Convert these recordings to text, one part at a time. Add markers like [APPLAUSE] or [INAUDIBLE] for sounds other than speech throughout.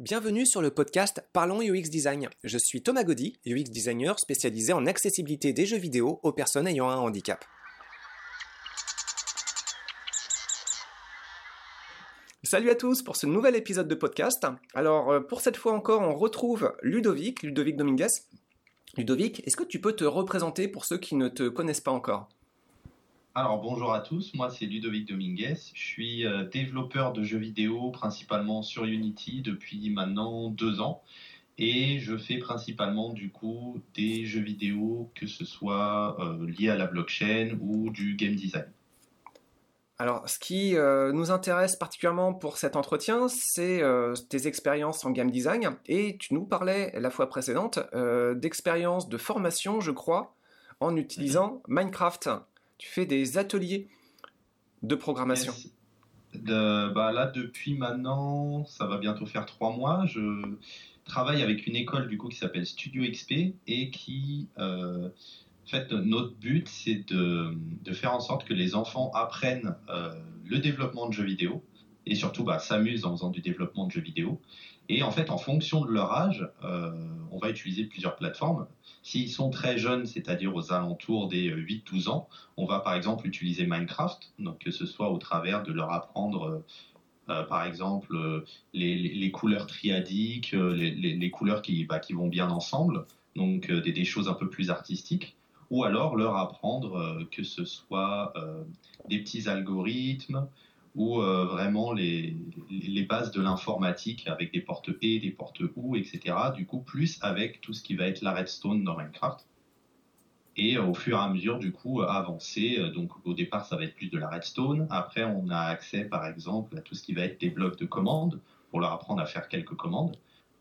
Bienvenue sur le podcast Parlons UX Design. Je suis Thomas Gaudy, UX designer spécialisé en accessibilité des jeux vidéo aux personnes ayant un handicap. Salut à tous pour ce nouvel épisode de podcast. Alors euh, pour cette fois encore, on retrouve Ludovic, Ludovic Dominguez. Ludovic, est-ce que tu peux te représenter pour ceux qui ne te connaissent pas encore? Alors bonjour à tous, moi c'est Ludovic Dominguez, je suis euh, développeur de jeux vidéo principalement sur Unity depuis maintenant deux ans et je fais principalement du coup des jeux vidéo que ce soit euh, lié à la blockchain ou du game design. Alors, ce qui euh, nous intéresse particulièrement pour cet entretien, c'est tes expériences en game design. Et tu nous parlais la fois précédente d'expériences de formation, je crois, en utilisant mhm. Minecraft tu fais des ateliers de programmation. bah là, depuis maintenant, ça va bientôt faire trois mois, je travaille avec une école du coup qui s'appelle Studio XP et qui, euh, en fait, notre but c'est de, de, faire en sorte que les enfants apprennent euh, le développement de jeux vidéo et surtout bah, s'amusent en faisant du développement de jeux vidéo. Et en fait, en fonction de leur âge, euh, on va utiliser plusieurs plateformes. S'ils sont très jeunes, c'est-à-dire aux alentours des 8-12 ans, on va par exemple utiliser Minecraft, donc que ce soit au travers de leur apprendre, euh, euh, par exemple, les, couleurs triadiques, les, couleurs bah, qui, vont bien ensemble, donc des, choses un peu plus artistiques ou alors leur apprendre que ce soit des petits algorithmes, ou euh, vraiment les, bases de l'informatique avec des portes et, des portes OU, etc. Du coup, plus avec tout ce qui va être la redstone dans Minecraft. Et euh, au fur et à mesure, du coup, avancer. Euh, donc, au départ, ça va être plus de la redstone. Après, on a accès, par exemple, à tout ce qui va être des blocs de commandes pour leur apprendre à faire quelques commandes.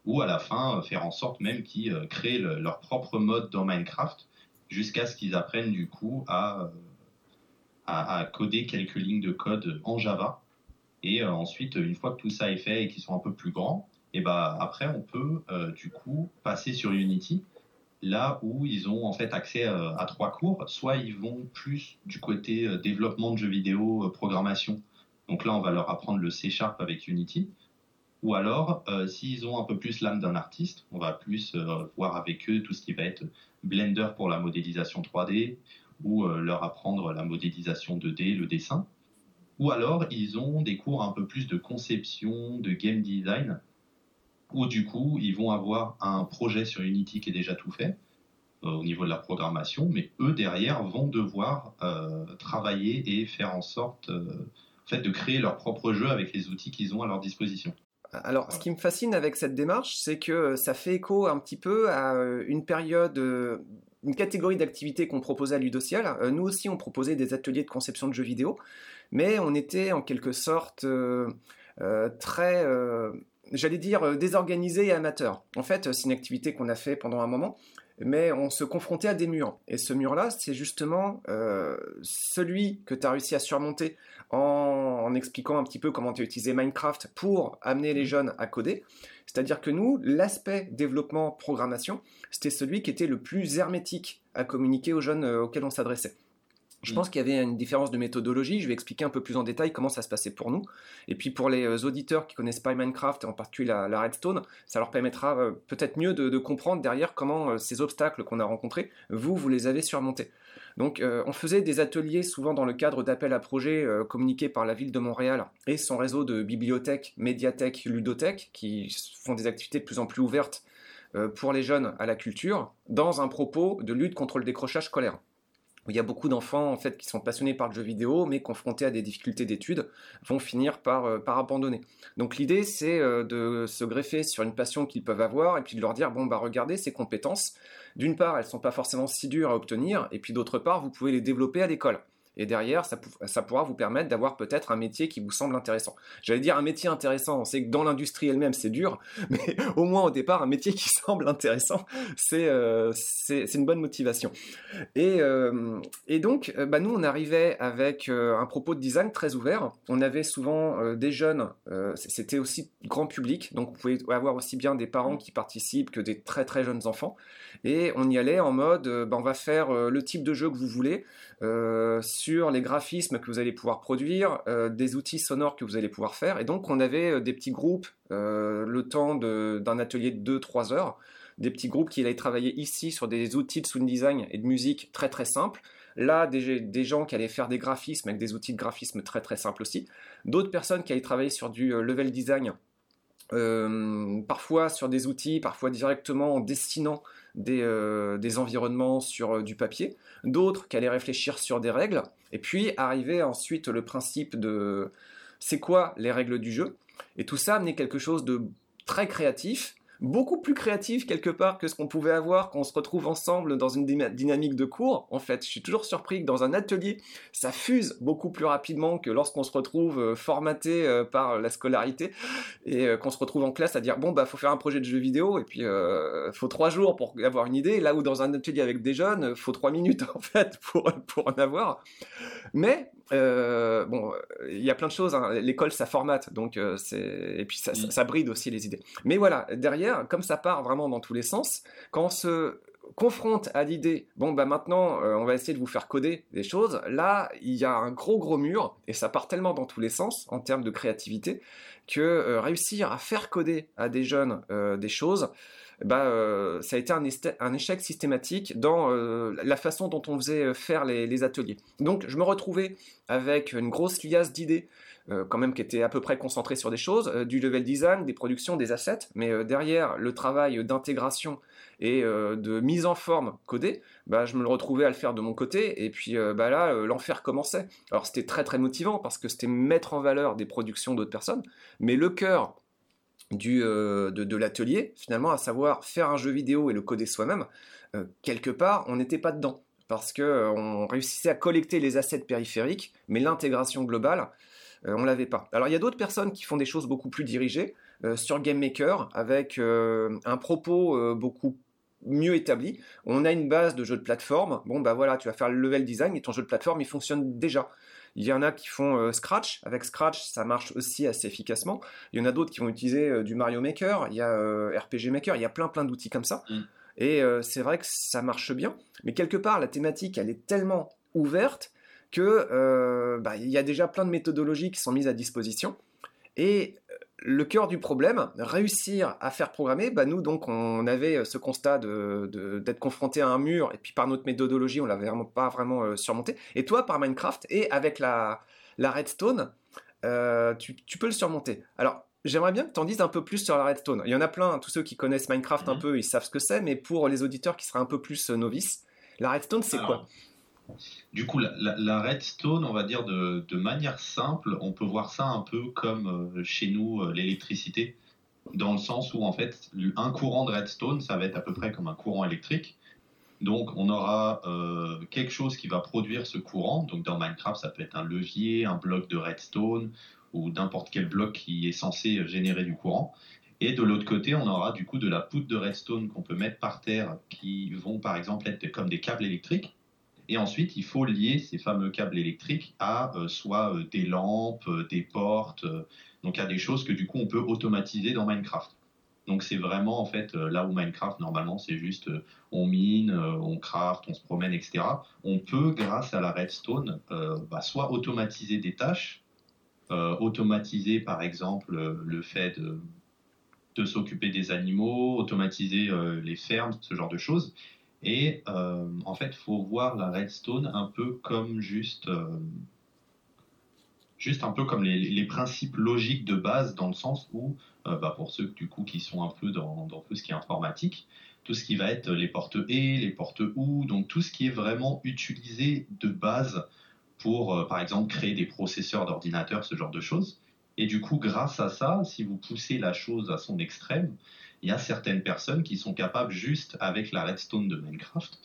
Ou à la fin, faire en sorte même qu'ils créent leur propre mode dans Minecraft jusqu'à ce qu'ils apprennent, du coup, à à, coder quelques lignes de code en Java. Et euh, ensuite, une fois que tout ça est fait et qu'ils sont un peu plus grands, et bah après on peut euh, du coup passer sur Unity, là où ils ont en fait accès euh, à trois cours. Soit ils vont plus du côté développement de jeux vidéo, programmation. Donc là, on va leur apprendre le C Sharp avec Unity. Ou alors, s'ils ont un peu plus l'âme d'un artiste, on va plus voir avec eux tout ce qui va être Blender pour la modélisation 3D, ou euh, leur apprendre la modélisation 2D, le dessin. Ou alors, ils ont des cours un peu plus de conception, de game design, où du coup, ils vont avoir un projet sur Unity qui est déjà tout fait euh, au niveau de la programmation, mais eux, derrière, vont devoir euh, travailler et faire en sorte fait, de créer leur propre jeu avec les outils qu'ils ont à leur disposition. Alors, ce qui me fascine avec cette démarche, c'est que ça fait écho un petit peu à une période une catégorie d'activités qu'on proposait à Ludociel. Euh, nous aussi, on proposait des ateliers de conception de jeux vidéo, mais on était en quelque sorte euh, euh, très, j'allais dire, désorganisé et amateur. En fait, c'est une activité qu'on a fait pendant un moment, mais on se confrontait à des murs. Et ce mur-là, c'est justement celui que tu as réussi à surmonter en, expliquant un petit peu comment tu as utilisé Minecraft pour amener les jeunes à coder. C'est-à-dire que nous, l'aspect développement, programmation, c'était celui qui était le plus hermétique à communiquer aux jeunes euh, auxquels on s'adressait. Je mm. pense qu'il y avait une différence de méthodologie. Je vais expliquer un peu plus en détail comment ça se passait pour nous. Et puis pour les euh, auditeurs qui connaissent pas Minecraft, et en particulier la, Redstone, ça leur permettra euh, peut-être mieux de, comprendre derrière comment ces obstacles qu'on a rencontrés, vous, vous les avez surmontés. Donc on faisait des ateliers souvent dans le cadre d'appels à projets communiqués par la ville de Montréal et son réseau de bibliothèques, médiathèques, ludothèques, qui font des activités de plus en plus ouvertes euh, pour les jeunes à la culture dans un propos de lutte contre le décrochage scolaire. Il y a beaucoup d'enfants qui sont passionnés par le jeu vidéo, mais confrontés à des difficultés d'études, vont finir par, euh, abandonner. Donc l'idée, c'est euh, de se greffer sur une passion qu'ils peuvent avoir et puis de leur dire bon bah regardez ces compétences. D'une part, elles sont pas forcément si dures à obtenir, et puis d'autre part, vous pouvez les développer à l'école. Et derrière, ça, pourra vous permettre d'avoir peut-être un métier qui vous semble intéressant. J'allais dire un métier intéressant, on sait que dans l'industrie elle-même c'est dur, [LAUGHS] mais au moins au départ, un métier qui [LAUGHS] semble intéressant, c'est euh, une bonne motivation. Et, euh, donc, euh, bah, nous, on arrivait avec un propos de design très ouvert. On avait souvent des jeunes, c'était aussi grand public, donc vous pouvez avoir aussi bien des parents qui participent que des très très jeunes enfants. Et on y allait en mode, bah, on va faire le type de jeu que vous voulez les graphismes que vous allez pouvoir produire, des outils sonores que vous allez pouvoir faire. Et donc, on avait des petits groupes, le temps d'un atelier de 2-3 heures, des petits groupes qui allaient travailler ici sur des outils de sound design et de musique très très simples. Là, des, gens qui allaient faire des graphismes avec des outils de graphisme très très simples aussi. D'autres personnes qui allaient travailler sur du euh, level design, euh, parfois sur des outils, parfois directement en dessinant des, euh, environnements sur du papier. D'autres qui allaient réfléchir sur des règles. Et puis arriver ensuite le principe de c'est quoi les règles du jeu. Et tout ça amenait quelque chose de très créatif beaucoup plus créatif quelque part que ce qu'on pouvait avoir quand on se retrouve ensemble dans une dynamique de cours. En fait, je suis toujours surpris que dans un atelier, ça fuse beaucoup plus rapidement que lorsqu'on se retrouve euh, formaté euh, par la scolarité et euh, qu'on se retrouve en classe à dire bon bah faut faire un projet de jeu vidéo et puis il faut trois jours pour avoir une idée. Là où dans un atelier avec des jeunes, faut trois minutes [LAUGHS] en fait pour en avoir. Mais euh, bon, il y a plein de choses. Hein. L'école, ça formate, donc euh, c'est et puis ça, ça, bride aussi les idées. Mais voilà, derrière, comme ça part vraiment dans tous les sens, quand on se confronte à l'idée, bon bah maintenant, euh, on va essayer de vous faire coder des choses. Là, il y a un gros gros mur et ça part tellement dans tous les sens en termes de créativité que réussir à faire coder à des jeunes des choses. Bah, euh, ça a été un, échec systématique dans euh, la façon dont on faisait euh, faire les, ateliers. Donc je me retrouvais avec une grosse liasse d'idées, quand même qui était à peu près concentrée sur des choses, du level design, des productions, des assets, mais derrière le travail d'intégration et de mise en forme codée, bah, je me le retrouvais à le faire de mon côté, et puis bah, là, l'enfer commençait. Alors c'était très très motivant parce que c'était mettre en valeur des productions d'autres personnes, mais le cœur du, euh, de, l'atelier, finalement, à savoir faire un jeu vidéo et le coder soi-même, euh, quelque part, on n'était pas dedans. Parce qu'on euh, réussissait à collecter les assets périphériques, mais l'intégration globale, on l'avait pas. Alors il y a d'autres personnes qui font des choses beaucoup plus dirigées sur Game Maker, avec un propos beaucoup mieux établi. On a une base de jeu de plateforme. Bon, bah voilà, tu vas faire le level design et ton jeu de plateforme, il fonctionne déjà. Il y en a qui font euh, Scratch. Avec Scratch, ça marche aussi assez efficacement. Il y en a d'autres qui vont utiliser euh, du Mario Maker. Il y a euh, RPG Maker. Il y a plein plein d'outils comme ça. Mm. Et c'est vrai que ça marche bien. Mais quelque part, la thématique, elle est tellement ouverte que bah, il y a déjà plein de méthodologies qui sont mises à disposition. Et le cœur du problème, réussir à faire programmer, bah nous donc on avait euh, ce constat d'être confronté à un mur et puis par notre méthodologie on l'avait vraiment pas vraiment euh, surmonté. Et toi par Minecraft et avec la, redstone, euh, tu, peux le surmonter. Alors j'aimerais bien que tu en dises un peu plus sur la redstone. Il y en a plein, tous ceux qui connaissent Minecraft un mhm. peu ils savent ce que c'est, mais pour les auditeurs qui seraient un peu plus novices, la redstone c'est quoi? Du coup, la, redstone, on va dire de, manière simple, on peut voir ça un peu comme euh, chez nous euh, l'électricité, dans le sens où en fait, un courant de redstone, ça va être à peu près comme un courant électrique. Donc, on aura euh, quelque chose qui va produire ce courant. Donc, dans Minecraft, ça peut être un levier, un bloc de redstone ou n'importe quel bloc qui est censé générer du courant. Et de l'autre côté, on aura du coup de la poudre de redstone qu'on peut mettre par terre qui vont par exemple être comme des câbles électriques. Et ensuite, il faut lier ces fameux câbles électriques à euh, soit euh, des lampes, euh, des portes, donc à des choses que du coup on peut automatiser dans Minecraft. Donc c'est vraiment en fait là où Minecraft normalement c'est juste on mine, on craft, on se promène, etc. On peut grâce à la redstone bah, soit automatiser des tâches, automatiser par exemple le fait de, de s'occuper des animaux, automatiser les fermes, ce genre de choses. Et euh, en fait, faut voir la redstone un peu comme juste, euh, juste un peu comme les, principes logiques de base, dans le sens où, euh, bah, pour ceux du coup qui sont un peu dans, dans, tout ce qui est informatique, tout ce qui va être les portes et, les portes OU, donc tout ce qui est vraiment utilisé de base pour, par exemple, créer des processeurs d'ordinateur, ce genre de choses. Et du coup, grâce à ça, si vous poussez la chose à son extrême, il y a certaines personnes qui sont capables, juste avec la redstone de Minecraft,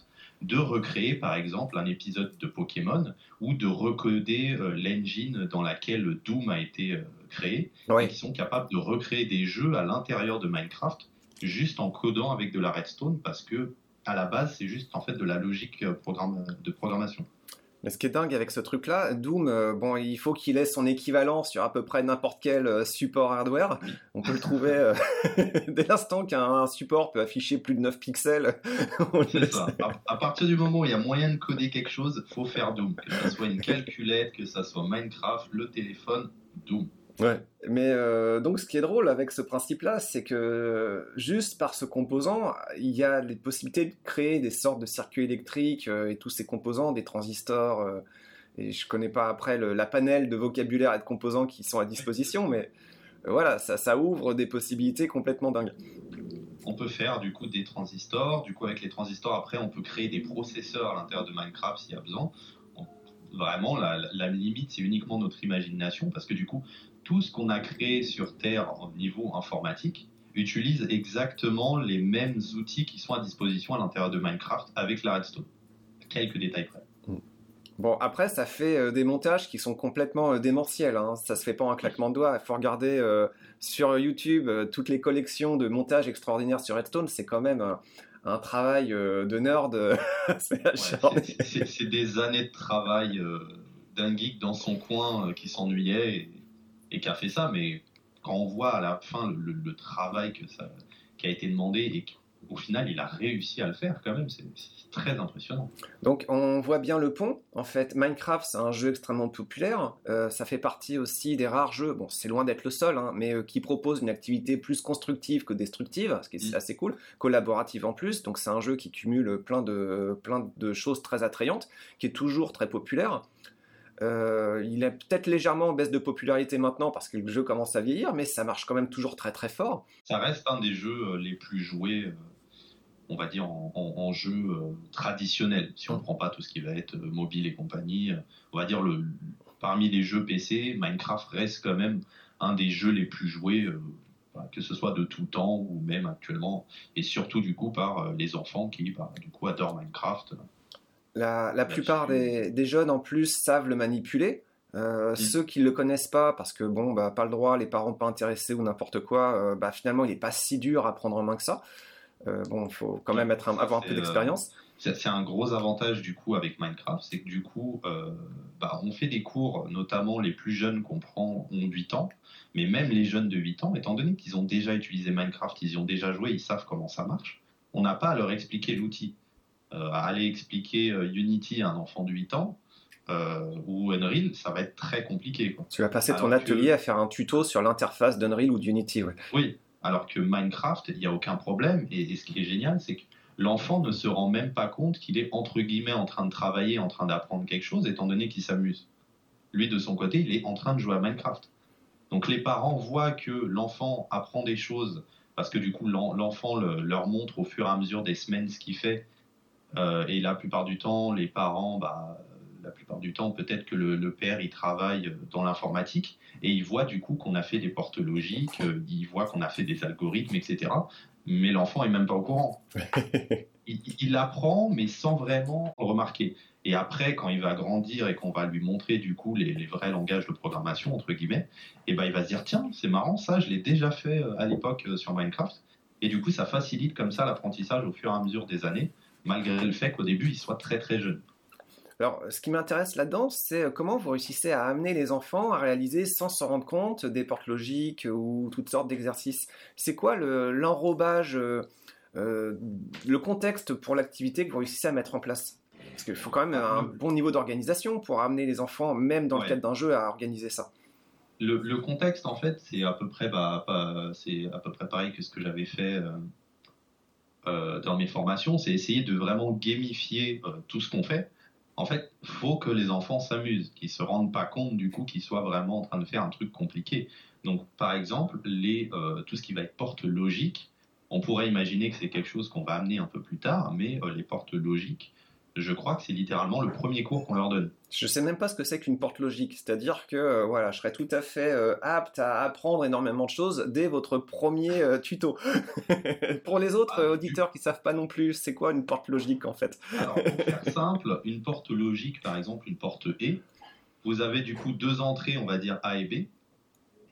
de recréer par exemple un épisode de Pokémon ou de recoder euh, l'engine dans laquelle Doom a été euh, créé, et qui sont capables de recréer des jeux à l'intérieur de Minecraft juste en codant avec de la redstone parce que à la base c'est juste en fait de la logique euh, de programmation. Mais ce qui est dingue avec ce truc-là, Doom, euh, bon, il faut qu'il ait son équivalent sur à peu près n'importe quel euh, support hardware. On peut le trouver euh, [LAUGHS] dès l'instant qu'un support peut afficher plus de 9 pixels. [LAUGHS] C'est ça. À, partir du moment où il y a moyen de coder quelque chose, faut faire Doom. Que ce soit une calculette, que ce soit Minecraft, le téléphone, Doom. Ouais, mais euh, donc ce qui est drôle avec ce principe-là, c'est que juste par ce composant, il y a les possibilités de créer des sortes de circuits électriques euh, et tous ces composants, des transistors. Euh, et je connais pas après le, la panel de vocabulaire et de composants qui sont à disposition, mais voilà, ça, ça ouvre des possibilités complètement dingues. On peut faire du coup des transistors, du coup avec les transistors après on peut créer des processeurs à l'intérieur de Minecraft s'il y a besoin vraiment, la, la limite, c'est uniquement notre imagination, parce que du coup, tout ce qu'on a créé sur Terre au niveau informatique utilise exactement les mêmes outils qui sont à disposition à l'intérieur de Minecraft avec la redstone. Quelques détails près. Mm. Bon, après, ça fait euh, des montages qui sont complètement euh, démentiels. Hein. Ça se fait pas en un claquement de doigts. Il faut regarder euh, sur YouTube toutes les collections de montages extraordinaires sur Redstone. C'est quand même un travail de nerd. [LAUGHS] c'est des années de travail d'un geek dans son coin qui s'ennuyait. Et et qui a fait ça, mais quand on voit à la fin le, travail que ça, qui a été demandé et qu'au final il a réussi à le faire quand même, c'est très impressionnant. Donc on voit bien le pont. En fait, Minecraft c'est un jeu extrêmement populaire. Euh, ça fait partie aussi des rares jeux, bon c'est loin d'être le seul, hein, mais euh, qui propose une activité plus constructive que destructive, ce qui est mm. assez cool, collaborative en plus. Donc c'est un jeu qui cumule plein de, plein de choses très attrayantes, qui est toujours très populaire. Euh, il est peut-être légèrement en baisse de popularité maintenant parce que le jeu commence à vieillir, mais ça marche quand même toujours très très fort. Ça reste un des jeux euh, les plus joués, euh, on va dire, en, jeu traditionnel. Si on ne prend pas tout ce qui va être mobile et compagnie, on va dire le, parmi les jeux PC, Minecraft reste quand même un des jeux les plus joués que ce soit de tout temps ou même actuellement, et surtout du coup par les enfants qui bah, du coup adorent Minecraft. La, plupart des, jeunes en plus savent le manipuler. Euh, ceux qui ne le connaissent pas, parce que bon, bah, pas le droit, les parents pas intéressés ou n'importe quoi, euh, bah, finalement il n'est pas si dur à prendre en main que ça. Euh, bon, il faut quand même être avoir un peu d'expérience. c'est un gros avantage du coup avec Minecraft, c'est que du coup, bah, on fait des cours, notamment les plus jeunes qu'on prend ont 8 ans, mais même les jeunes de 8 ans, étant donné qu'ils ont déjà utilisé Minecraft, ils y ont déjà joué, ils savent comment ça marche, on n'a pas à leur expliquer l'outil. Euh, à aller expliquer euh, Unity à un enfant de 8 ans, euh, ou Unreal, ça va être très compliqué. Tu vas passer ton atelier à faire un tuto sur l'interface d'Unreal ou d'Unity. Ouais. Oui, alors que Minecraft, il n'y a aucun problème. Et, ce qui est génial, c'est que l'enfant ne se rend même pas compte qu'il est entre guillemets en train de travailler, en train d'apprendre quelque chose, étant donné qu'il s'amuse. Lui, de son côté, il est en train de jouer à Minecraft. Donc les parents voient que l'enfant apprend des choses, parce que du coup l'enfant leur montre au fur et à mesure des semaines ce qu'il fait, et la plupart du temps, les parents, bah, la plupart du temps, peut-être que le, père, il travaille dans l'informatique et il voit du coup qu'on a fait des portes logiques, euh, il voit qu'on a fait des algorithmes, etc. Mais l'enfant est même pas au courant. [LAUGHS] il, apprend, mais sans vraiment le remarquer. Et après, quand il va grandir et qu'on va lui montrer du coup les, vrais langages de programmation entre guillemets, et ben il va se dire tiens, c'est marrant ça, je l'ai déjà fait euh, à l'époque sur Minecraft. Et du coup, ça facilite comme ça l'apprentissage au fur et à mesure des années malgré le fait qu'au début, ils soient très très jeunes. Alors, ce qui m'intéresse là-dedans, c'est euh, comment vous réussissez à amener les enfants à réaliser sans s'en rendre compte des portes logiques ou toutes sortes d'exercices. C'est quoi l'enrobage, euh, euh, le contexte pour l'activité que vous réussissez à mettre en place? Parce qu'il faut quand même un bon niveau d'organisation pour amener les enfants, même dans le cadre d'un jeu, à organiser ça. Le, contexte, en fait, c'est à peu près, bah, c'est à peu près pareil que ce que j'avais fait euh, dans mes formations, c'est essayer de vraiment gamifier euh, tout ce qu'on fait. En fait, faut que les enfants s'amusent, qu'ils se rendent pas compte du coup qu'ils soient vraiment en train de faire un truc compliqué. Donc, par exemple, les, euh, tout ce qui va être porte logique, on pourrait imaginer que c'est quelque chose qu'on va amener un peu plus tard, mais les portes logiques, je crois que c'est littéralement le premier cours qu'on leur donne. Je sais même pas ce que c'est qu'une porte logique, c'est-à-dire que euh, voilà, je serais tout à fait euh, apte à apprendre énormément de choses dès votre premier euh, tuto. [LAUGHS] pour les autres auditeurs qui savent pas non plus, c'est quoi une porte logique en fait? Alors, pour faire [LAUGHS] simple, une porte logique, par exemple une porte E, vous avez du coup deux entrées, on va dire A et B,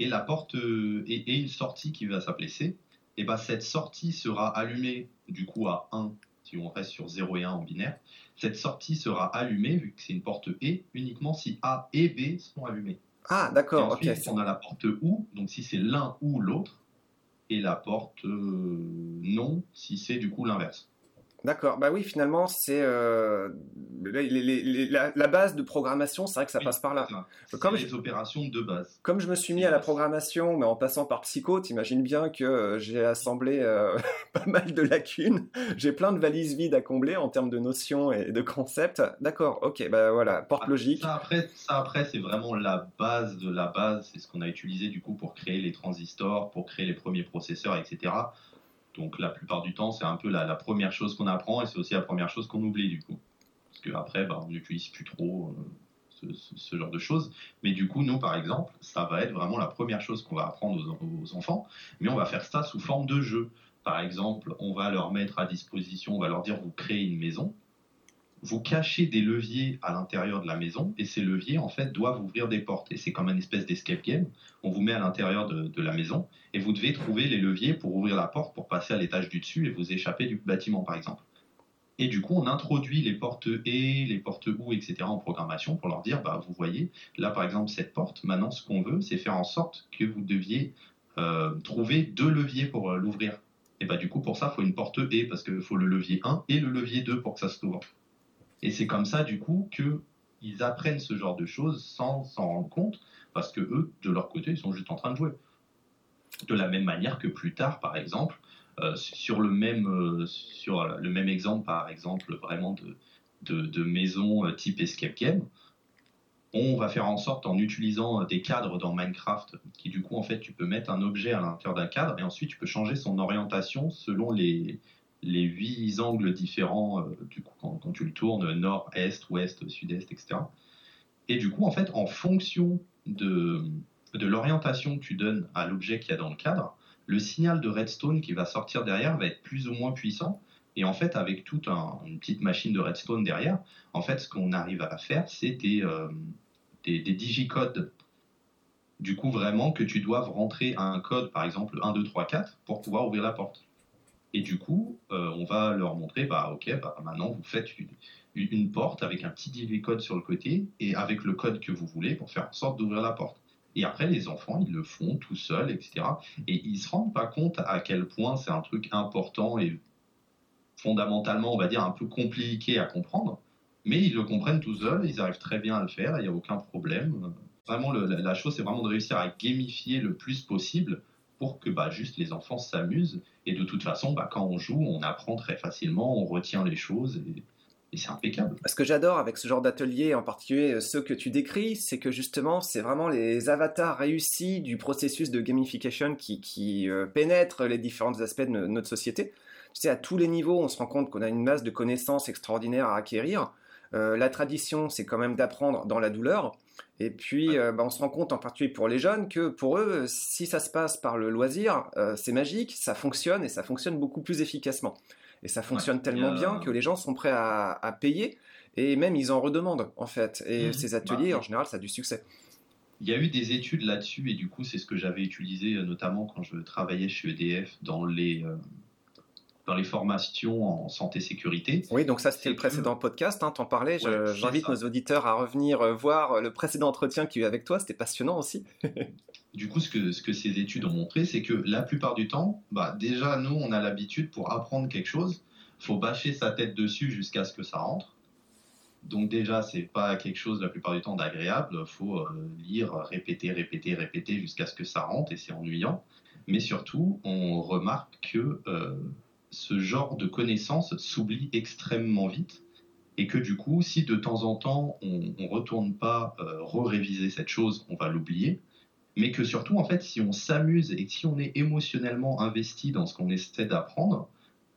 et la porte et, et une sortie qui va s'appeler C. Et ben cette sortie sera allumée du coup à 1 si on reste sur 0 et 1 en binaire, cette sortie sera allumée, vu que c'est une porte E, uniquement si A et B sont allumées. Ah, d'accord. ok. on a la porte OU, donc si c'est l'un ou l'autre, et la porte euh, non, si c'est du coup l'inverse. D'accord, bah oui, finalement, c'est euh, la, base de programmation, c'est vrai que ça passe par là. Comme les opérations de base. Comme je me suis mis à la programmation, mais en passant par Psycho, t'imagines bien que euh, j'ai assemblé euh, [LAUGHS] pas mal de lacunes. J'ai plein de valises vides à combler en termes de notions et de concepts. D'accord, ok, bah voilà, porte logique. Ça après, ça après c'est vraiment la base de la base, c'est ce qu'on a utilisé du coup pour créer les transistors, pour créer les premiers processeurs, etc. Donc la plupart du temps, c'est un peu la, première chose qu'on apprend et c'est aussi la première chose qu'on oublie du coup. Parce qu'après, bah, on n'utilise plus trop euh, ce, genre de choses. Mais du coup, nous, par exemple, ça va être vraiment la première chose qu'on va apprendre aux, enfants. Mais on va faire ça sous forme de jeu. Par exemple, on va leur mettre à disposition, on va leur dire, vous créez une maison vous cachez des leviers à l'intérieur de la maison et ces leviers en fait doivent ouvrir des portes et c'est comme une espèce d'escape game. On vous met à l'intérieur de, la maison et vous devez trouver les leviers pour ouvrir la porte pour passer à l'étage du dessus et vous échapper du bâtiment par exemple. Et du coup, on introduit les portes et, les portes ou, etc. en programmation pour leur dire, bah, vous voyez, là par exemple, cette porte, maintenant ce qu'on veut, c'est faire en sorte que vous deviez euh, trouver deux leviers pour euh, l'ouvrir. Et bah du coup, pour ça, il faut une porte et parce qu'il faut le levier 1 et le levier 2 pour que ça se ouvre. Et c'est comme ça, du coup, qu'ils apprennent ce genre de choses sans s'en rendre compte, parce que eux, de leur côté, ils sont juste en train de jouer. De la même manière que plus tard, par exemple, euh, sur, le même, euh, sur le même exemple, par exemple, vraiment de, de, maison euh, type escape game, on va faire en sorte, en utilisant des cadres dans Minecraft, qui du coup, en fait, tu peux mettre un objet à l'intérieur d'un cadre et ensuite tu peux changer son orientation selon les, les huit angles différents euh, du coup, quand, tu le tournes, nord, est, ouest, sud-est, etc. Et du coup, en fait, en fonction de, l'orientation que tu donnes à l'objet qu'il y a dans le cadre, le signal de redstone qui va sortir derrière va être plus ou moins puissant. Et en fait, avec toute une petite machine de redstone derrière, en fait, ce qu'on arrive à faire, c'est des, euh, des, des digicodes. Du coup, vraiment que tu dois rentrer un code, par exemple 1, 2, 3, 4, pour pouvoir ouvrir la porte. Et du coup, euh, on va leur montrer, bah ok, bah, maintenant vous faites une, porte avec un petit code sur le côté et avec le code que vous voulez pour faire en sorte d'ouvrir la porte. Et après, les enfants, ils le font tout seuls, etc. Et ils se rendent pas compte à quel point c'est un truc important et fondamentalement, on va dire, un peu compliqué à comprendre. Mais ils le comprennent tout seuls, ils arrivent très bien à le faire, il n'y a aucun problème. Vraiment, la chose, c'est vraiment de réussir à gamifier le plus possible pour que bah, juste les enfants s'amusent. Et de toute façon, bah, quand on joue, on apprend très facilement, on retient les choses. Et, c'est impeccable. Ce que j'adore avec ce genre d'atelier, en particulier ceux que tu décris, c'est que justement, c'est vraiment les avatars réussis du processus de gamification qui, qui euh, pénètrent les différents aspects de notre société. Tu sais, à tous les niveaux, on se rend compte qu'on a une masse de connaissances extraordinaires à acquérir. Euh, la tradition, c'est quand même d'apprendre dans la douleur. Et puis, euh, bah, on se rend compte, en particulier pour les jeunes, que pour eux, si ça se passe par le loisir, euh, c'est magique, ça fonctionne et ça fonctionne beaucoup plus efficacement. Et ça fonctionne tellement bien que les gens sont prêts à, payer et même ils en redemandent, en fait. Et mmh. ces ateliers, bah, en général, ça a du succès. Il y a eu des études là-dessus et du coup, c'est ce que j'avais utilisé notamment quand je travaillais chez EDF dans les, dans les formations en santé-sécurité. Oui, donc ça c'était le précédent podcast, hein, t'en parlais. J'invite nos auditeurs à revenir euh, voir le précédent entretien qu'il y a eu avec toi, c'était passionnant aussi. [LAUGHS] du coup, ce que, ce que ces études ont montré, c'est que la plupart du temps, bah, déjà nous, on a l'habitude pour apprendre quelque chose, faut bâcher sa tête dessus jusqu'à ce que ça rentre. Donc déjà, c'est pas quelque chose la plupart du temps d'agréable. Faut euh, lire, répéter, répéter, répéter jusqu'à ce que ça rentre et c'est ennuyant. Mais surtout, on remarque que euh, ce genre de connaissances s'oublie extrêmement vite et que du coup, si de temps en temps on ne retourne pas euh, re-réviser cette chose, on va l'oublier. Mais que surtout, en fait, si on s'amuse et si on est émotionnellement investi dans ce qu'on essaie d'apprendre,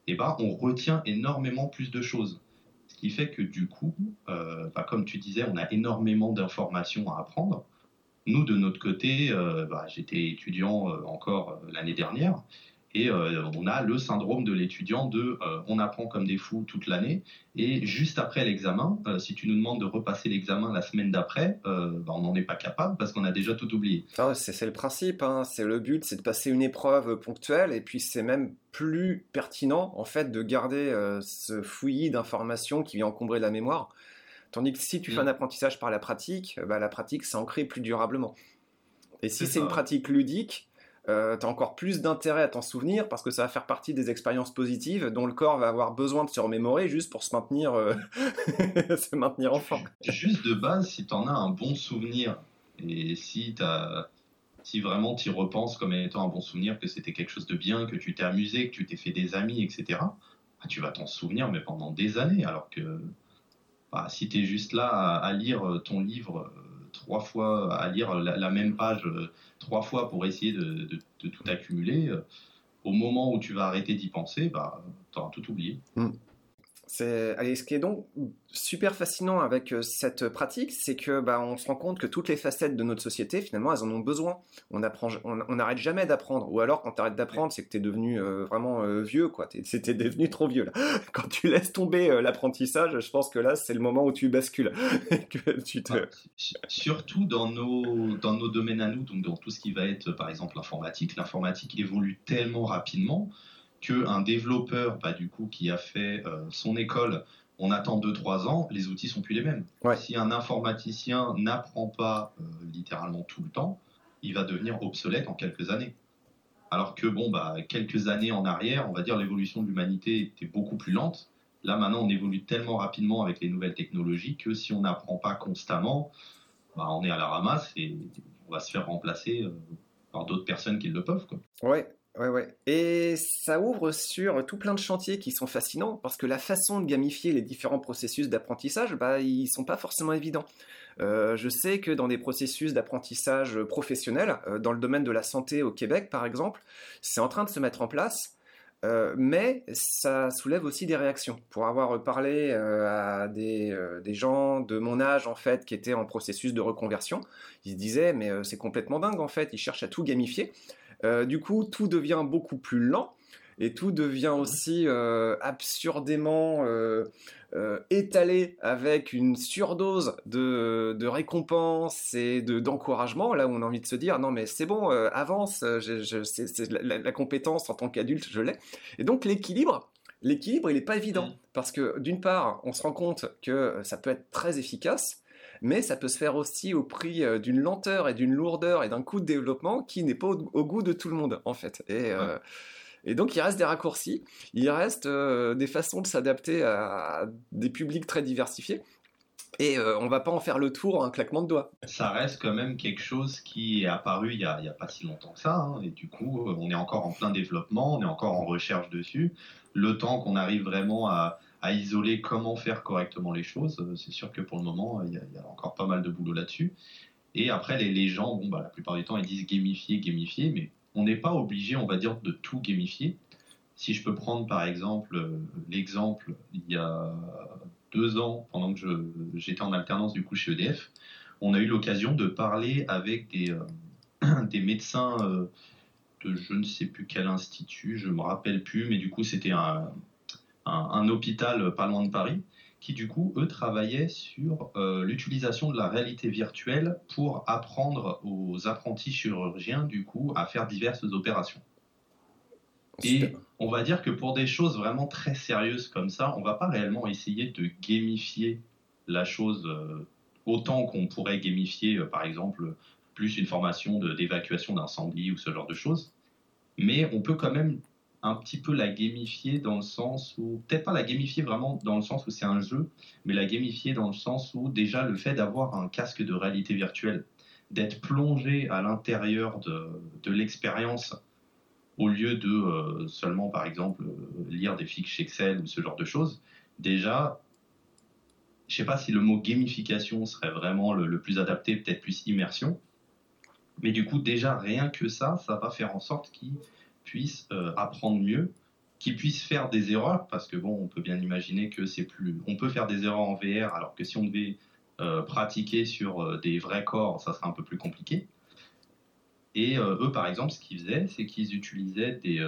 eh ben, on retient énormément plus de choses. Ce qui fait que du coup, euh, bah, comme tu disais, on a énormément d'informations à apprendre. Nous, de notre côté, euh, bah, j'étais étudiant encore l'année dernière, Et euh, on a le syndrome de l'étudiant de euh, on apprend comme des fous toute l'année et juste après l'examen, euh, si tu nous demandes de repasser l'examen la semaine d'après, bah, on n'en est pas capable parce qu'on a déjà tout oublié. Ah, c'est le principe, hein. c'est le but, c'est de passer une épreuve ponctuelle et puis c'est même plus pertinent en fait de garder ce fouillis d'informations qui vient encombrer la mémoire. Tandis que si tu fais un mm. apprentissage par la pratique, bah, la pratique s'ancre plus durablement. Et si c'est une pratique ludique, euh, tu as encore plus d'intérêt à t'en souvenir parce que ça va faire partie des expériences positives dont le corps va avoir besoin de se remémorer juste pour se maintenir, euh, [LAUGHS] se maintenir en forme. Juste de base, si tu en as un bon souvenir et si, as, si vraiment tu y repenses comme étant un bon souvenir, que c'était quelque chose de bien, que tu t'es amusé, que tu t'es fait des amis, etc., bah, tu vas t'en souvenir mais pendant des années. Alors que bah, si tu es juste là à, lire ton livre trois fois, à lire la même page trois fois pour essayer de, tout accumuler, euh, au moment où tu vas arrêter d'y penser, bah, tu auras tout oublié. Hmm. C'est, ce qui est donc super fascinant avec euh, cette pratique, c'est que bah, on se rend compte que toutes les facettes de notre société, finalement, elles en ont besoin. On apprend, on n'arrête jamais d'apprendre. Ou alors, quand tu arrêtes d'apprendre, c'est que tu es devenu euh, vraiment euh, vieux, quoi. C'était devenu trop vieux. Là. [LAUGHS] Quand tu laisses tomber l'apprentissage, je pense que là, c'est le moment où tu bascules. [LAUGHS] surtout dans nos, dans nos domaines à nous, donc dans tout ce qui va être, par exemple, l'informatique. L'informatique évolue tellement rapidement qu'un développeur, bah, du coup, qui a fait son école on attend 2-3 ans, les outils sont plus les mêmes. Si un informaticien n'apprend pas euh, littéralement tout le temps, il va devenir obsolète en quelques années. Alors que, bon, bah, quelques années en arrière, on va dire l'évolution de l'humanité était beaucoup plus lente. Là, maintenant, on évolue tellement rapidement avec les nouvelles technologies que si on n'apprend pas constamment, bah, on est à la ramasse et on va se faire remplacer euh, par d'autres personnes qui le peuvent. Quoi. Ouais, Ouais, ouais. Et ça ouvre sur tout plein de chantiers qui sont fascinants parce que la façon de gamifier les différents processus d'apprentissage, bah, ils sont pas forcément évidents. Euh, je sais que dans des processus d'apprentissage professionnel, euh, dans le domaine de la santé au Québec par exemple, c'est en train de se mettre en place. Euh, mais ça soulève aussi des réactions. Pour avoir parlé à des, des, gens de mon âge en fait qui étaient en processus de reconversion, ils se disaient mais c'est complètement dingue en fait, ils cherchent à tout gamifier. Euh, du coup, tout devient beaucoup plus lent et tout devient aussi euh, absurdément euh, étalé avec une surdose de, récompenses et d'encouragement, là où on a envie de se dire non mais c'est bon, avance, la, compétence en tant qu'adulte, je l'ai. Et donc l'équilibre, l'équilibre, il n'est pas évident, mm. parce que d'une part, on se rend compte que ça peut être très efficace, mais ça peut se faire aussi au prix euh, d'une lenteur et d'une lourdeur et d'un coût de développement qui n'est pas au, goût de tout le monde, en fait. Et, euh, et donc, il reste des raccourcis, il reste euh, des façons de s'adapter à des publics très diversifiés. Et on va pas en faire le tour en un claquement de doigts. Ça reste quand même quelque chose qui est apparu il y a, pas si longtemps que ça. Hein, et du coup, on est encore en plein développement, on est encore en recherche dessus. Le temps qu'on arrive vraiment à, à isoler comment faire correctement les choses. Euh, c'est sûr que pour le moment, il y, a, encore pas mal de boulot là-dessus. Et après, les, gens, bon, bah, la plupart du temps, ils disent gamifier, gamifier, mais on n'est pas obligé, on va dire, de tout gamifier. Si je peux prendre par exemple euh, l'exemple, il y a deux ans, pendant que j'étais en alternance du coup chez EDF, on a eu l'occasion de parler avec des, euh, [CLEARS THROAT] des médecins de je ne sais plus quel institut, je me rappelle plus, mais du coup c'était un, un, hôpital pas loin de Paris, qui du coup, eux, travaillaient sur euh, l'utilisation de la réalité virtuelle pour apprendre aux apprentis chirurgiens, du coup, à faire diverses opérations. Et on va dire que pour des choses vraiment très sérieuses comme ça, on va pas réellement essayer de gamifier la chose euh, autant qu'on pourrait gamifier, euh, par exemple, plus une formation d'évacuation d'incendie ou ce genre de choses. Mais on peut quand même un petit peu la gamifier dans le sens où, peut-être pas la gamifier vraiment dans le sens où c'est un jeu, mais la gamifier dans le sens où déjà le fait d'avoir un casque de réalité virtuelle, d'être plongé à l'intérieur de, de l'expérience au lieu de euh, seulement par exemple lire des fiches Excel ou ce genre de choses, déjà, je sais pas si le mot gamification serait vraiment le, le plus adapté, peut-être plus immersion, mais du coup déjà rien que ça, ça va faire en sorte qu'il puisse euh, apprendre mieux, qui puisse faire des erreurs, parce que bon, on peut bien imaginer que c'est plus, on peut faire des erreurs en VR, alors que si on devait euh, pratiquer sur euh, des vrais corps, ça serait un peu plus compliqué. Et eux, par exemple, ce qu'ils faisaient, c'est qu'ils utilisaient des,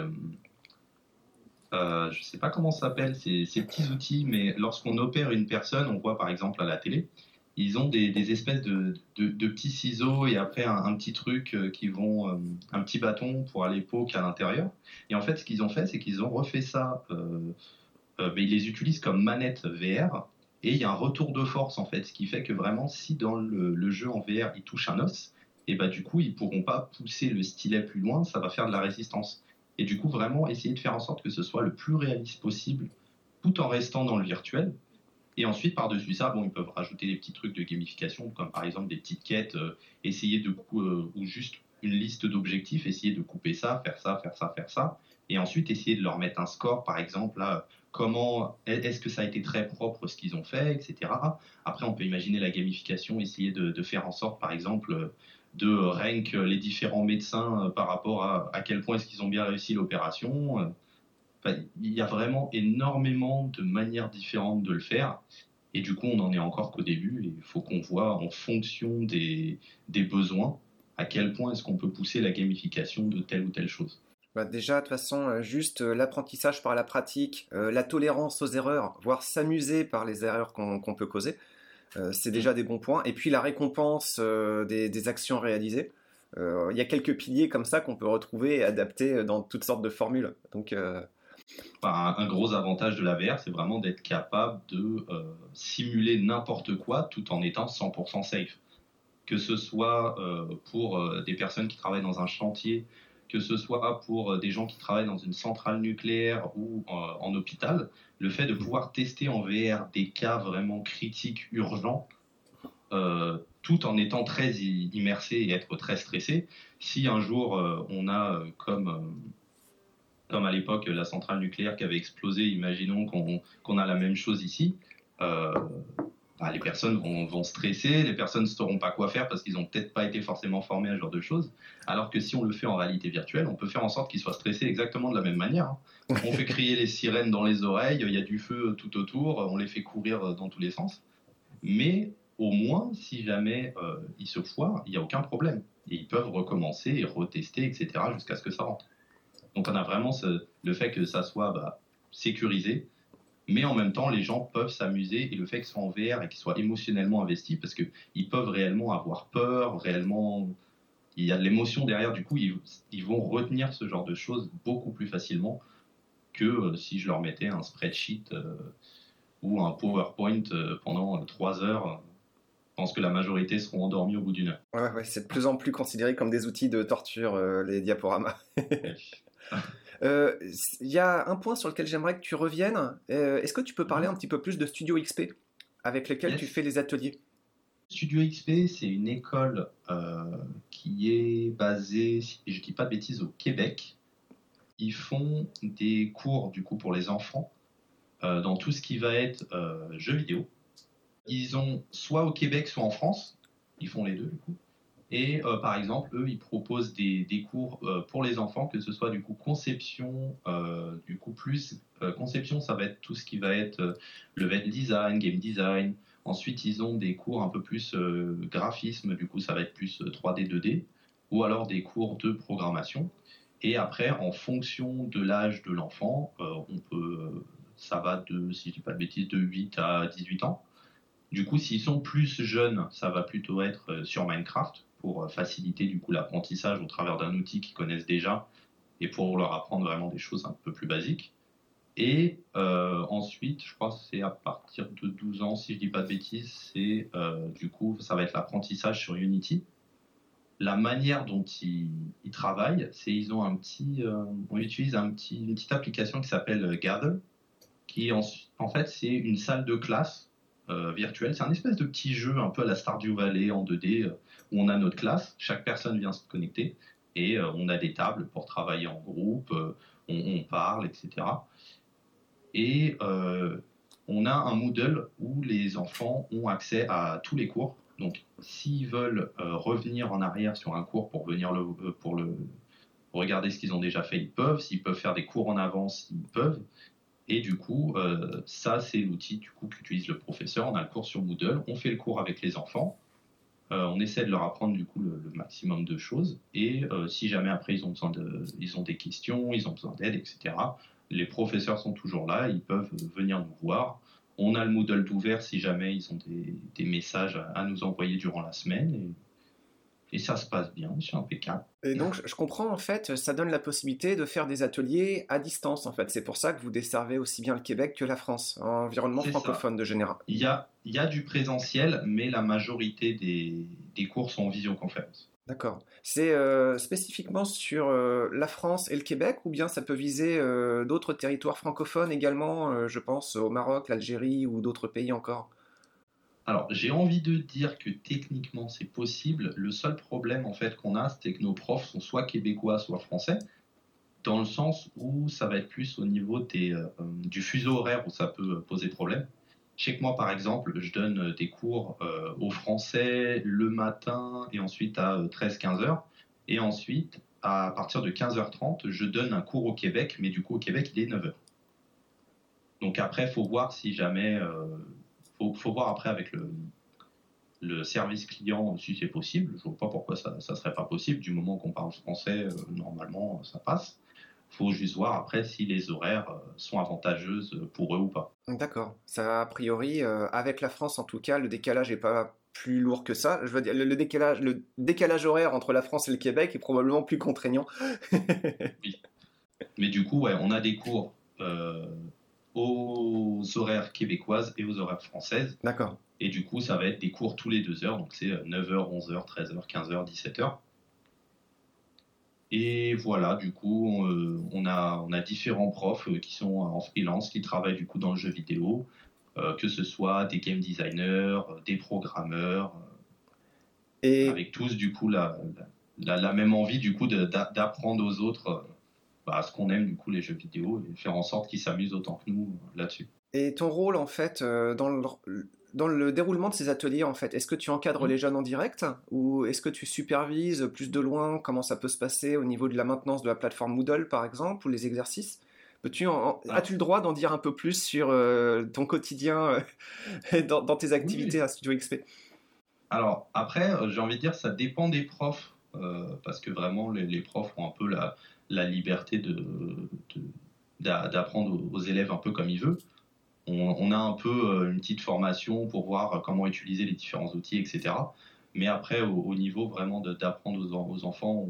je ne sais pas comment ça s'appelle, ces, ces, petits outils, mais lorsqu'on opère une personne, on voit par exemple à la télé, ils ont des, espèces de, petits ciseaux et après un, petit truc euh, qui vont, euh, un petit bâton pour aller poke à l'intérieur. Et en fait, ce qu'ils ont fait, c'est qu'ils ont refait ça, euh, mais ils les utilisent comme manette VR. Et il y a un retour de force en fait, ce qui fait que vraiment, si dans le, jeu en VR ils touchent un os, et bah du coup ils pourront pas pousser le stylet plus loin, ça va faire de la résistance. Et du coup vraiment essayer de faire en sorte que ce soit le plus réaliste possible, tout en restant dans le virtuel, et ensuite, par-dessus ça, bon, ils peuvent rajouter des petits trucs de gamification, comme par exemple des petites quêtes, euh, essayer de euh, ou juste une liste d'objectifs, essayer de couper ça, faire ça, faire ça, faire ça, et ensuite essayer de leur mettre un score, par exemple, là, comment est-ce que ça a été très propre ce qu'ils ont fait, etc. Après, on peut imaginer la gamification, essayer de, faire en sorte, par exemple, de rank les différents médecins euh, par rapport à à quel point est-ce qu'ils ont bien réussi l'opération il y a vraiment énormément de manières différentes de le faire. Et du coup, on n'en est encore qu'au début. Il faut qu'on voit en fonction des, des besoins à quel point est-ce qu'on peut pousser la gamification de telle ou telle chose. Bah déjà, de toute façon, euh, juste euh, l'apprentissage par la pratique, euh, la tolérance aux erreurs, voire s'amuser par les erreurs qu'on peut causer, c'est déjà des bons points. Et puis la récompense des, des, actions réalisées. Il y a quelques piliers comme ça qu'on peut retrouver et adapter dans toutes sortes de formules. Donc un, gros avantage de la VR, c'est vraiment d'être capable de euh, simuler n'importe quoi tout en étant 100% safe. Que ce soit euh, pour euh, des personnes qui travaillent dans un chantier, que ce soit pour des gens qui travaillent dans une centrale nucléaire ou en hôpital, le fait de pouvoir tester en VR des cas vraiment critiques, urgents, tout en étant très immersé et être très stressé. Si un jour on a comme comme à l'époque la centrale nucléaire qui avait explosé, imaginons qu'on a la même chose ici. Euh, bah, les personnes vont, stresser, les personnes ne sauront pas quoi faire parce qu'ils n'ont peut-être pas été forcément formés à ce genre de choses. Alors que si on le fait en réalité virtuelle, on peut faire en sorte qu'ils soient stressés exactement de la même manière. Hein. On fait crier les sirènes dans les oreilles, il y a du feu tout autour, on les fait courir dans tous les sens. Mais au moins, si jamais euh, ils se foirent, il n'y a aucun problème. Et ils peuvent recommencer et retester, etc., jusqu'à ce que ça rentre. Donc on a vraiment le fait que ça soit bah, sécurisé, mais en même temps les gens peuvent s'amuser et le fait qu'ils soient en VR et qu'ils soient émotionnellement investis parce qu'ils peuvent réellement avoir peur, réellement il y a de l'émotion derrière, du coup ils, vont retenir ce genre de choses beaucoup plus facilement que euh, si je leur mettais un spreadsheet euh, ou un PowerPoint euh, pendant trois heures. Je pense que la majorité seront endormis au bout d'une heure. Ouais, c'est de plus en plus considéré comme des outils de torture, les diaporamas. [LAUGHS] Euh, il y a un point sur lequel j'aimerais que tu reviennes. Euh, est-ce que tu peux parler un petit peu plus de Studio XP avec lequel tu fais les ateliers? Studio XP, c'est une école euh, qui est basée, si je ne dis pas de bêtises, au Québec. Ils font des cours du coup pour les enfants dans tout ce qui va être jeux vidéo. Ils ont soit au Québec, soit en France. Ils font les deux du coup. Et euh, par exemple, eux, ils proposent des, cours euh, pour les enfants, que ce soit du coup conception, euh, du coup plus conception, ça va être tout ce qui va être level design, game design. Ensuite, ils ont des cours un peu plus graphisme, du coup, ça va être plus 3D, 2D, ou alors des cours de programmation. Et après, en fonction de l'âge de l'enfant, ça va de, si je dis pas de bêtises, de 8 à 18 ans. Du coup, s'ils sont plus jeunes, ça va plutôt être sur Minecraft pour euh, faciliter du coup l'apprentissage au travers d'un outil qu'ils connaissent déjà et pour leur apprendre vraiment des choses un peu plus basiques. Et euh, ensuite, je crois que c'est à partir de 12 ans, si je dis pas de bêtises, c'est euh, du coup, ça va être l'apprentissage sur Unity. La manière dont ils, travaillent, c'est ils ont un petit, on utilise un petit, une petite application qui s'appelle Gather, qui en fait c'est une salle de classe virtuelle. C'est un espèce de petit jeu un peu à la Stardew Valley en 2D où on a notre classe, chaque personne vient se connecter et euh, on a des tables pour travailler en groupe, euh, on, parle, etc. Et euh, on a un Moodle où les enfants ont accès à tous les cours. Donc, s'ils veulent revenir en arrière sur un cours pour venir pour regarder ce qu'ils ont déjà fait, ils peuvent. S'ils peuvent faire des cours en avance, ils peuvent. Et du coup, ça, c'est l'outil du coup qu'utilise le professeur. On a le cours sur Moodle, on fait le cours avec les enfants on essaie de leur apprendre du coup le, maximum de choses et si jamais après ils ont besoin de, ils ont des questions, ils ont besoin d'aide, etc. Les professeurs sont toujours là, ils peuvent venir nous voir. On a le Moodle ouvert si jamais ils ont des, messages à, nous envoyer durant la semaine. Et, ça se passe bien, c'est impeccable. Et donc, je comprends, en fait, ça donne la possibilité de faire des ateliers à distance, en fait. C'est pour ça que vous desservez aussi bien le Québec que la France, en environnement francophone de général. Il y, a, il y a du présentiel, mais la majorité des, des cours sont en visioconférence. D'accord. C'est euh, spécifiquement sur euh, la France et le Québec ou bien ça peut viser euh, d'autres territoires francophones également, je pense au Maroc, l'Algérie ou d'autres pays encore? Alors j'ai envie de dire que techniquement c'est possible. Le seul problème en fait qu'on a, c'est que nos profs sont soit québécois, soit français, dans le sens où ça va être plus au niveau du fuseau horaire où ça peut poser problème. Je que moi, par exemple, je donne euh, des cours euh, au français le matin et ensuite à 13-15 euh, heures. Et ensuite, à partir de 15h30, je donne un cours au Québec, mais du coup, au Québec, il est 9h. Donc après, il faut voir si jamais. Il faut, voir après avec le, le service client si c'est possible. Je ne vois pas pourquoi ça ne serait pas possible. Du moment qu'on parle français, normalement, ça passe faut juste voir après si les horaires euh, sont avantageuses pour eux ou pas. D'accord. Ça, a priori, euh, avec la France en tout cas, le décalage n'est pas plus lourd que ça. Je veux dire, le, décalage, le décalage horaire entre la France et le Québec est probablement plus contraignant. [LAUGHS] oui. Mais du coup, ouais, on a des cours euh, aux horaires québécoises et aux horaires françaises. D'accord. Et du coup, ça va être des cours tous les deux heures. Donc c'est 9h, 11h, 13h, 15h, 17h. Et voilà, du coup, euh, on, a, on a différents profs euh, qui sont en freelance, qui travaillent du coup dans le jeu vidéo, euh, que ce soit des game designers, des programmeurs, et... avec tous du coup la, la, même envie du coup d'apprendre aux autres bah, ce qu'on aime du coup les jeux vidéo et faire en sorte qu'ils s'amusent autant que nous là-dessus. Et ton rôle en fait dans le, dans le déroulement de ces ateliers, en fait, est-ce que tu encadres mmh. les jeunes en direct ou est-ce que tu supervises plus de loin comment ça peut se passer au niveau de la maintenance de la plateforme Moodle, par exemple, ou les exercices? Tu ah. As-tu le droit d'en dire un peu plus sur euh, ton quotidien euh, [LAUGHS] dans, tes activités à Studio XP Alors, après, euh, j'ai envie de dire, ça dépend des profs, parce que vraiment, les, profs ont un peu la, la liberté d'apprendre de, aux élèves un peu comme ils veulent on, a un peu euh, une petite formation pour voir comment utiliser les différents outils, etc. Mais après, au, niveau vraiment d'apprendre aux, enfants,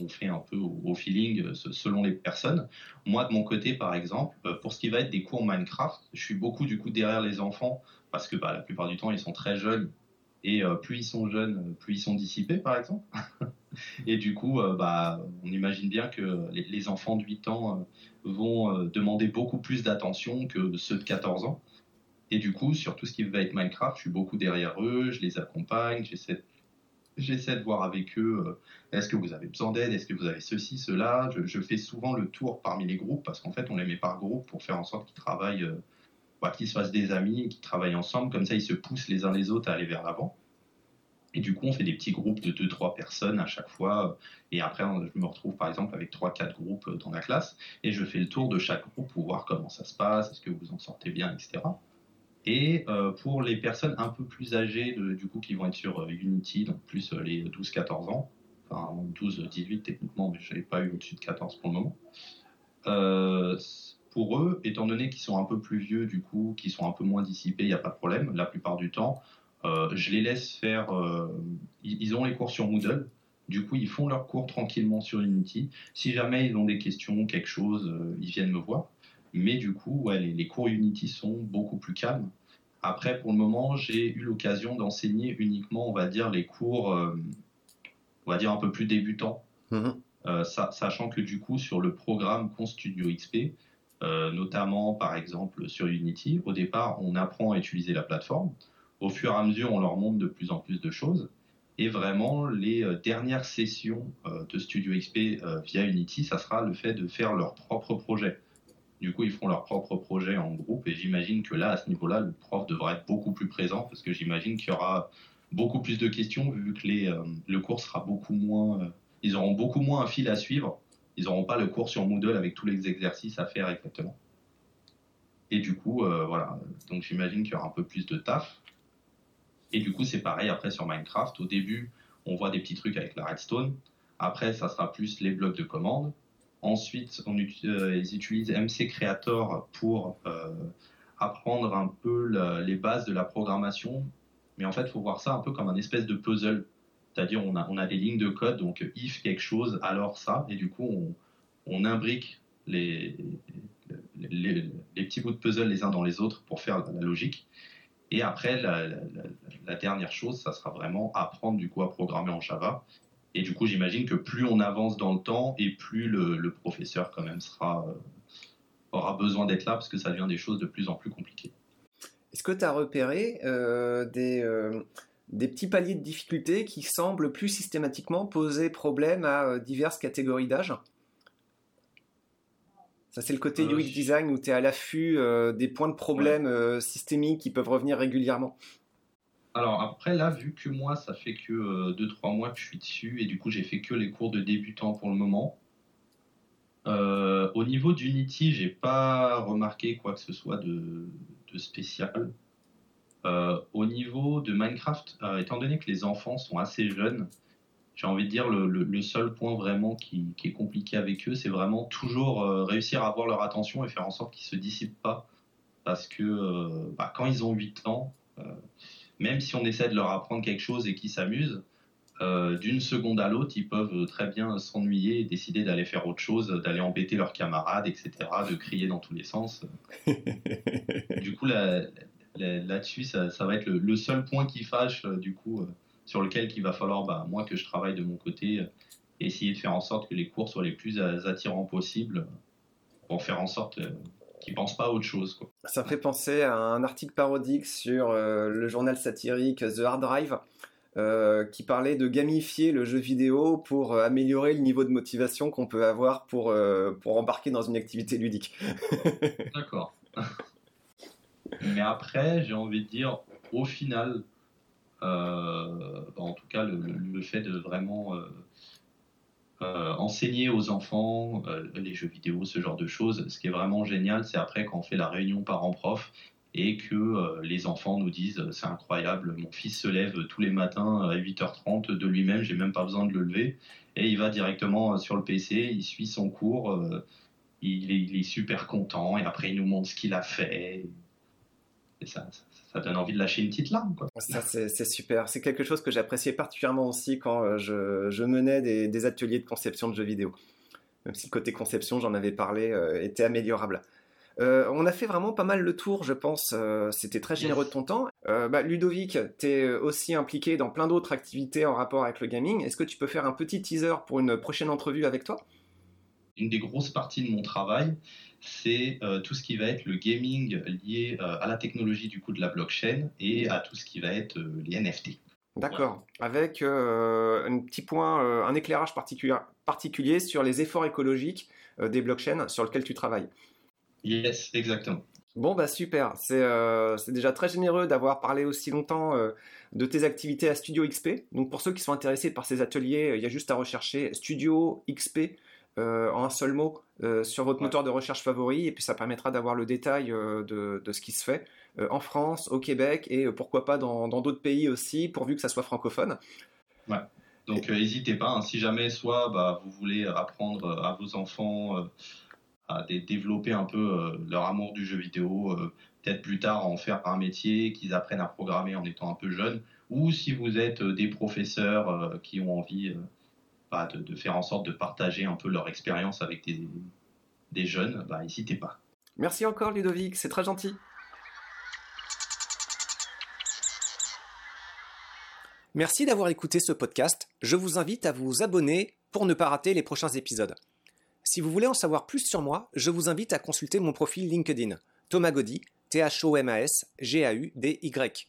on, fait un peu au, feeling euh, selon les personnes. Moi, de mon côté, par exemple, euh, pour ce qui va être des cours Minecraft, je suis beaucoup du coup derrière les enfants parce que bah, la plupart du temps, ils sont très jeunes et plus ils sont jeunes, plus ils sont dissipés, par exemple. [LAUGHS] et du coup, bah, on imagine bien que les, enfants de 8 ans vont euh, demander beaucoup plus d'attention que ceux de 14 ans. Et du coup, sur tout ce qui va être Minecraft, je suis beaucoup derrière eux, je les accompagne, j'essaie de voir avec eux, euh, est-ce que vous avez besoin d'aide, est-ce que vous avez ceci, cela. Je, fais souvent le tour parmi les groupes parce qu'en fait, on les met par groupe pour faire en sorte qu'ils travaillent, euh, qu'ils se fassent des amis, qu'ils travaillent ensemble. Comme ça, ils se poussent les uns les autres à aller vers l'avant. Et du coup, on fait des petits groupes de 2-3 personnes à chaque fois. Et après, je me retrouve par exemple avec 3-4 groupes dans la classe. Et je fais le tour de chaque groupe pour voir comment ça se passe, est-ce que vous en sortez bien, etc. Et euh, pour les personnes un peu plus âgées, du coup, qui vont être sur euh, Unity, donc plus euh, les 12-14 ans, enfin 12-18 techniquement, mais je n'avais pas eu au-dessus de 14 pour le moment. Pour eux, étant donné qu'ils sont un peu plus vieux, du coup, qu'ils sont un peu moins dissipés, il n'y a pas de problème. La plupart du temps, euh, je les laisse faire. Euh, ils ont les cours sur Moodle. Du coup, ils font leurs cours tranquillement sur Unity. Si jamais ils ont des questions, quelque chose, euh, ils viennent me voir. Mais du coup, ouais, les, cours Unity sont beaucoup plus calmes. Après, pour le moment, j'ai eu l'occasion d'enseigner uniquement, on va dire, les cours, on va dire, un peu plus débutants. Mhm. sachant que du coup, sur le programme Studio XP, notamment par exemple sur Unity, au départ, on apprend à utiliser la plateforme au fur et à mesure, on leur montre de plus en plus de choses. Et vraiment, les euh, dernières sessions euh, de Studio XP euh, via Unity, ça sera le fait de faire leur propre projet. Du coup, ils feront leur propre projet en groupe. Et j'imagine que là, à ce niveau-là, le prof devra être beaucoup plus présent parce que j'imagine qu'il y aura beaucoup plus de questions vu que le cours sera beaucoup moins. ils auront beaucoup moins un fil à suivre. Ils n'auront pas le cours sur Moodle avec tous les exercices à faire exactement. Et du coup, voilà. Donc j'imagine qu'il y aura un peu plus de taf. Et du coup, c'est pareil après sur Minecraft. Au début, on voit des petits trucs avec la redstone. Après, ça sera plus les blocs de commande. Ensuite, on, euh, ils utilisent MC Creator pour euh, apprendre un peu les bases de la programmation. Mais en fait, il faut voir ça un peu comme un espèce de puzzle. C'est-à-dire, on a, on a des lignes de code, donc if quelque chose, alors ça. Et du coup, on, on imbrique les, les, petits bouts de puzzle les uns dans les autres pour faire la logique. Et après, la, dernière chose, ça sera vraiment apprendre du coup à programmer en Java. Et du coup, j'imagine que plus on avance dans le temps et plus le, professeur quand même sera, euh, aura besoin d'être là parce que ça devient des choses de plus en plus compliquées. Est-ce que tu as repéré euh, des, euh, des petits paliers de difficulté qui semblent plus systématiquement poser problème à diverses catégories d'âge ça, c'est le côté UX design où tu es à l'affût des points de problème systémiques qui peuvent revenir régulièrement. Alors après, là, vu que moi, ça fait que 2-3 mois que je suis dessus et du coup, j'ai fait que les cours de débutant pour le moment. au niveau d'Unity, j'ai pas remarqué quoi que ce soit de, spécial. Au niveau de Minecraft, étant donné que les enfants sont assez jeunes, j'ai envie de dire, le, seul point vraiment qui, est compliqué avec eux, c'est vraiment toujours euh, réussir à avoir leur attention et faire en sorte qu'ils ne se dissipent pas. Parce que euh, bah, quand ils ont 8 ans, euh, même si on essaie de leur apprendre quelque chose et qu'ils s'amusent, d'une seconde à l'autre, ils peuvent très bien s'ennuyer et décider d'aller faire autre chose, d'aller embêter leurs camarades, etc., de crier dans tous les sens. [LAUGHS] du coup, là-dessus, ça, va être le, seul point qui fâche, du coup sur lequel il va falloir, bah, moi, que je travaille de mon côté, euh, essayer de faire en sorte que les cours soient les plus attirants possibles pour faire en sorte euh, qu'ils ne pensent pas à autre chose. Quoi. Ça fait penser à un article parodique sur euh, le journal satirique The Hard Drive. qui parlait de gamifier le jeu vidéo pour améliorer le niveau de motivation qu'on peut avoir pour, pour embarquer dans une activité ludique. [LAUGHS] D'accord. Mais après, j'ai envie de dire, au final, euh, en tout cas, le, fait de vraiment euh, euh, enseigner aux enfants les jeux vidéo, ce genre de choses, ce qui est vraiment génial, c'est après quand on fait la réunion parents-prof et que les enfants nous disent c'est incroyable, mon fils se lève tous les matins à 8h30 de lui-même, j'ai même pas besoin de le lever, et il va directement sur le PC, il suit son cours, il, est, super content, et après il nous montre ce qu'il a fait. Ça, ça donne envie de lâcher une petite larme. Quoi. Ça, c'est super. C'est quelque chose que j'appréciais particulièrement aussi quand euh, je, menais des, ateliers de conception de jeux vidéo. Même si le côté conception, j'en avais parlé, euh, était améliorable. Euh, on a fait vraiment pas mal le tour, je pense. C'était très généreux de ton temps. Bah, Ludovic, tu es aussi impliqué dans plein d'autres activités en rapport avec le gaming. Est-ce que tu peux faire un petit teaser pour une prochaine entrevue avec toi? Une des grosses parties de mon travail, c'est euh, tout ce qui va être le gaming lié euh, à la technologie du coup de la blockchain et à tout ce qui va être euh, les NFT. D'accord, avec un petit point, un éclairage particulier, particulier sur les efforts écologiques des blockchains sur lesquels tu travailles. Yes, exactement. Bon, bah super, c'est déjà très généreux d'avoir parlé aussi longtemps de tes activités à Studio XP. Donc pour ceux qui sont intéressés par ces ateliers, il y a juste à rechercher Studio XP euh, en un seul mot euh, sur votre moteur de recherche favori et puis ça permettra d'avoir le détail euh, de, ce qui se fait en France, au Québec et pourquoi pas dans d'autres pays aussi pourvu que ça soit francophone. Ouais. Donc n'hésitez pas, hein. si jamais soit bah, vous voulez apprendre à vos enfants à développer un peu leur amour du jeu vidéo, peut-être plus tard en faire un métier, qu'ils apprennent à programmer en étant un peu jeunes, ou si vous êtes des professeurs qui ont envie de, faire en sorte de partager un peu leur expérience avec des, jeunes, bah, n'hésitez pas. Merci encore Ludovic, c'est très gentil. Merci d'avoir écouté ce podcast. Je vous invite à vous abonner pour ne pas rater les prochains épisodes. Si vous voulez en savoir plus sur moi, je vous invite à consulter mon profil LinkedIn, Thomas Gaudy, T-H-O-M-A-S, G-A-U-D-Y.